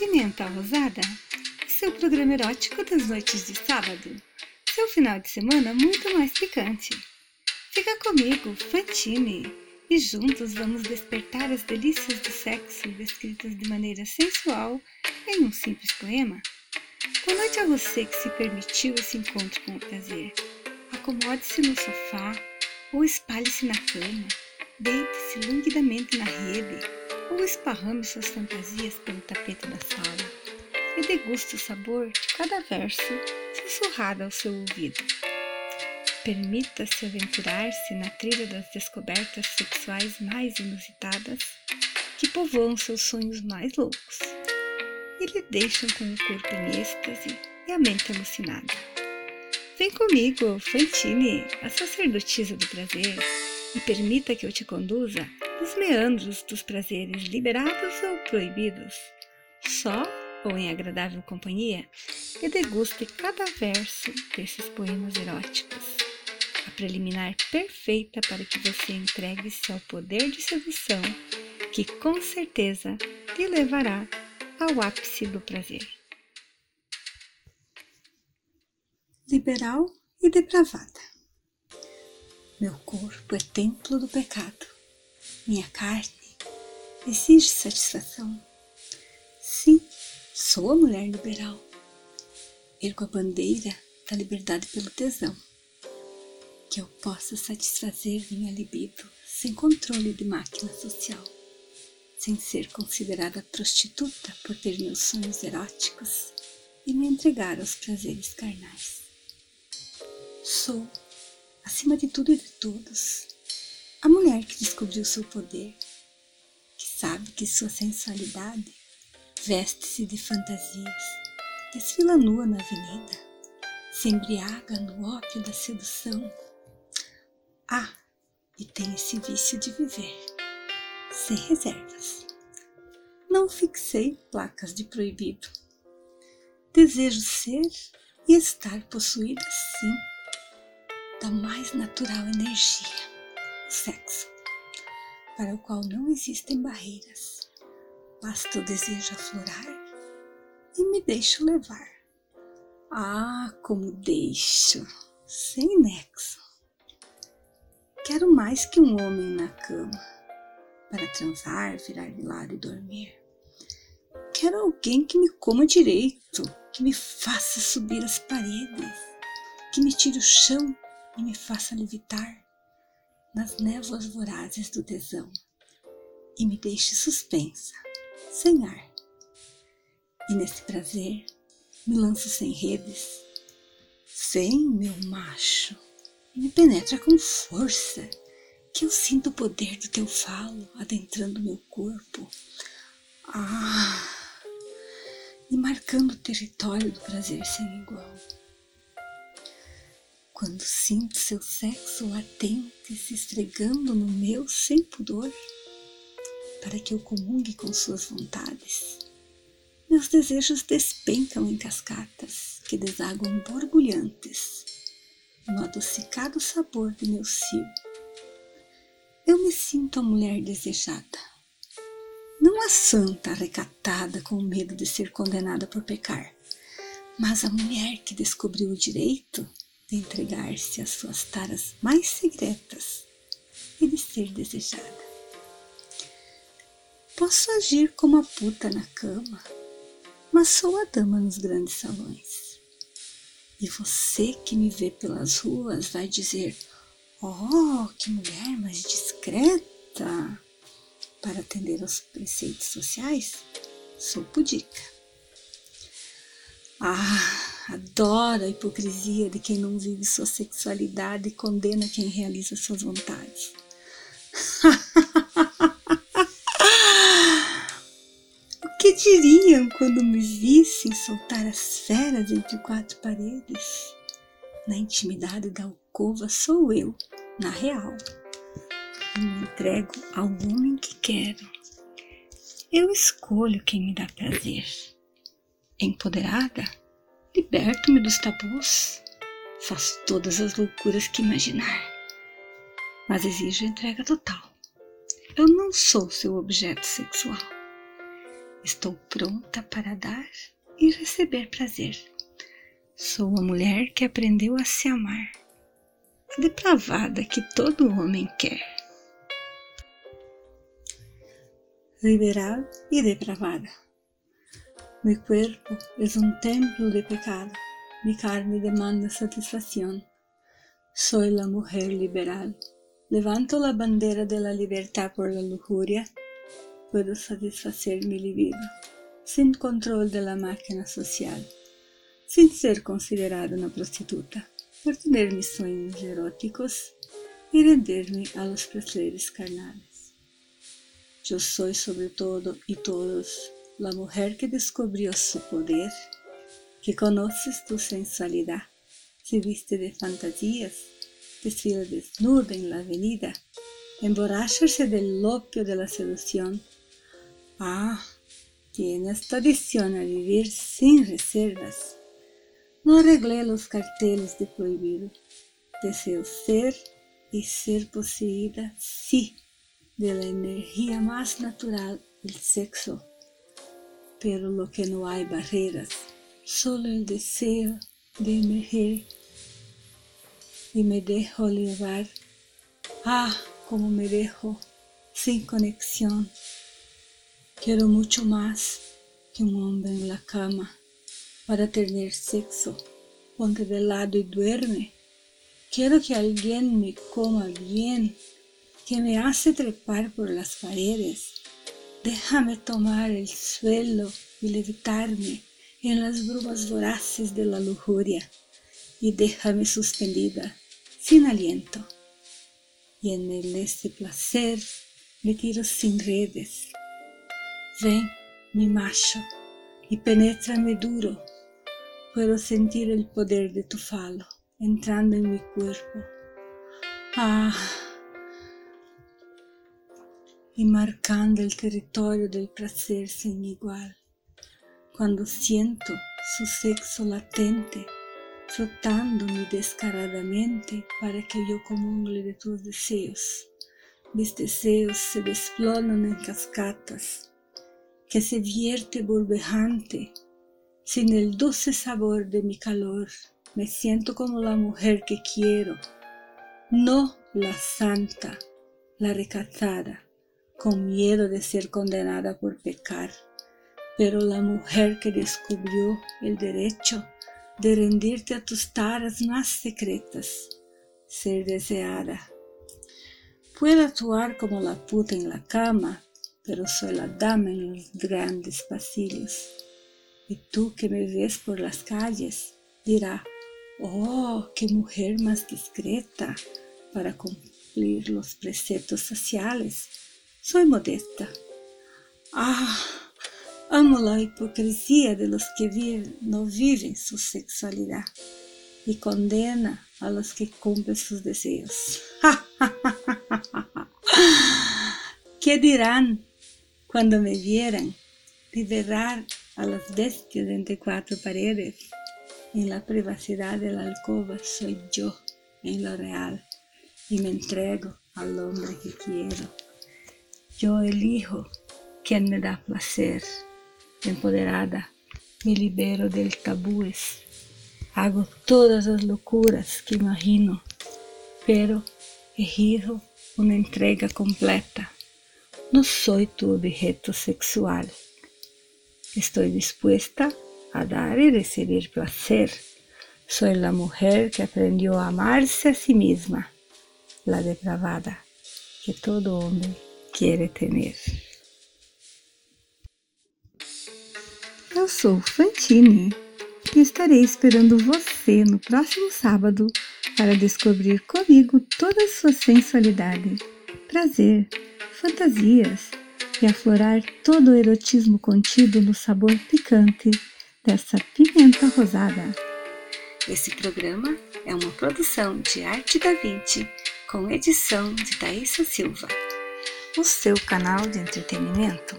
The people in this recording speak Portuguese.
Pimenta Rosada, seu programa erótico das noites de sábado. Seu final de semana muito mais picante. Fica comigo, Fantine, e juntos vamos despertar as delícias do sexo descritas de maneira sensual em um simples poema. Boa noite a você que se permitiu esse encontro com o prazer. Acomode-se no sofá ou espalhe-se na cama. Deite-se languidamente na rede ou esparrame suas fantasias pelo tapete da sala e deguste o sabor de cada verso sussurrado ao seu ouvido. Permita-se aventurar-se na trilha das descobertas sexuais mais inusitadas que povoam seus sonhos mais loucos e lhe deixam com o corpo em êxtase e a mente alucinada. Vem comigo, Fantine, a sacerdotisa do prazer, e permita que eu te conduza nos meandros dos prazeres liberados ou proibidos, só ou em agradável companhia, e deguste cada verso desses poemas eróticos. A preliminar perfeita para que você entregue-se ao poder de sedução que com certeza te levará ao ápice do prazer. Liberal e depravada. Meu corpo é templo do pecado. Minha carne exige satisfação. Sim, sou a mulher liberal. Ergo a bandeira da liberdade pelo tesão. Que eu possa satisfazer minha libido sem controle de máquina social, sem ser considerada prostituta por ter meus sonhos eróticos e me entregar aos prazeres carnais. Sou acima de tudo e de todos, a mulher que descobriu seu poder, que sabe que sua sensualidade veste-se de fantasias, desfila nua na avenida, se embriaga no ópio da sedução. Ah, e tem esse vício de viver, sem reservas. Não fixei placas de proibido. Desejo ser e estar possuída sim da mais natural energia, sexo, para o qual não existem barreiras. Basta o desejo aflorar e me deixo levar. Ah, como deixo, sem nexo. Quero mais que um homem na cama para transar, virar de lado e dormir. Quero alguém que me coma direito, que me faça subir as paredes, que me tire o chão e me faça levitar nas névoas vorazes do tesão e me deixe suspensa, sem ar. E nesse prazer me lanço sem redes, sem meu macho, e me penetra com força, que eu sinto o poder do teu falo adentrando meu corpo. Ah! E marcando o território do prazer sem igual. Quando sinto seu sexo latente se esfregando no meu sem pudor, para que eu comungue com suas vontades, meus desejos despencam em cascatas que desaguam borbulhantes no adocicado sabor de meu cio. Eu me sinto a mulher desejada, não a santa recatada com medo de ser condenada por pecar, mas a mulher que descobriu o direito entregar-se às suas taras mais secretas e de ser desejada. Posso agir como a puta na cama, mas sou a dama nos grandes salões. E você que me vê pelas ruas vai dizer: Oh, que mulher mais discreta! Para atender aos preceitos sociais, sou pudica. Ah, adora a hipocrisia de quem não vive sua sexualidade e condena quem realiza suas vontades. o que diriam quando me vissem soltar as feras entre quatro paredes? Na intimidade da alcova sou eu, na real. E me entrego ao homem que quero. Eu escolho quem me dá prazer. Empoderada, Liberto-me dos tabus, faço todas as loucuras que imaginar, mas exijo entrega total. Eu não sou seu objeto sexual. Estou pronta para dar e receber prazer. Sou a mulher que aprendeu a se amar, a depravada que todo homem quer. Liberal y depravada. Mi cuerpo es un templo de pecado, mi carne demanda satisfacción. Soy la mujer liberal. Levanto la bandera de la libertad por la lujuria. Puedo satisfacer mi libido, sin control de la máquina social sin ser considerada una prostituta, por tener mis sueños eróticos y rendirme a los placeres carnales. Yo soy sobre todo y todos la mujer que descubrió su poder, que conoces tu sensualidad, se viste de fantasías, desfila desnuda en la avenida, emborracharse del opio de la seducción. Ah, tienes tradición a vivir sin reservas no arreglé los carteles de prohibido. Deseo ser y ser poseída, sí, de la energía más natural, el sexo. Pero lo que no hay barreras, solo el deseo de emerger. Y me dejo llevar. Ah, como me dejo sin conexión. Quiero mucho más que un hombre en la cama para tener sexo, ponte de lado y duerme. Quiero que alguien me coma bien, que me hace trepar por las paredes. Déjame tomar el suelo y levitarme en las brumas voraces de la lujuria y déjame suspendida, sin aliento. Y en el este placer me tiro sin redes. Ven, mi macho, y penétrame duro Puedo sentir el poder de tu falo entrando en mi cuerpo. Ah, y marcando el territorio del placer sin igual. Cuando siento su sexo latente frotándome descaradamente para que yo comungle de tus deseos. Mis deseos se desploman en cascatas, que se vierte burbejante sin el dulce sabor de mi calor, me siento como la mujer que quiero, no la santa, la recatada, con miedo de ser condenada por pecar, pero la mujer que descubrió el derecho de rendirte a tus taras más secretas, ser deseada. Puedo actuar como la puta en la cama, pero soy la dama en los grandes pasillos y tú que me ves por las calles dirá, oh, qué mujer más discreta para cumplir los preceptos sociales. Soy modesta. Ah, amo la hipocresía de los que no viven su sexualidad y condena a los que cumplen sus deseos. ¿Qué dirán cuando me vieran liberar a las bestias entre cuatro paredes. En la privacidad de la alcoba soy yo en lo real y me entrego al hombre que quiero. Yo elijo quien me da placer. Empoderada, me libero del tabúes. Hago todas las locuras que imagino, pero elijo una entrega completa. No soy tu objeto sexual. Estoy dispuesta a dar y recibir placer. Soy la mujer que aprendió a amarse a sí misma, la depravada que todo homem quer ter. Eu sou Fantine e estarei esperando você no próximo sábado para descobrir comigo toda a sua sensualidade, prazer, fantasias e aflorar todo o erotismo contido no sabor picante dessa pimenta rosada. Esse programa é uma produção de Arte da Vinci com edição de Thaisa Silva, o seu canal de entretenimento.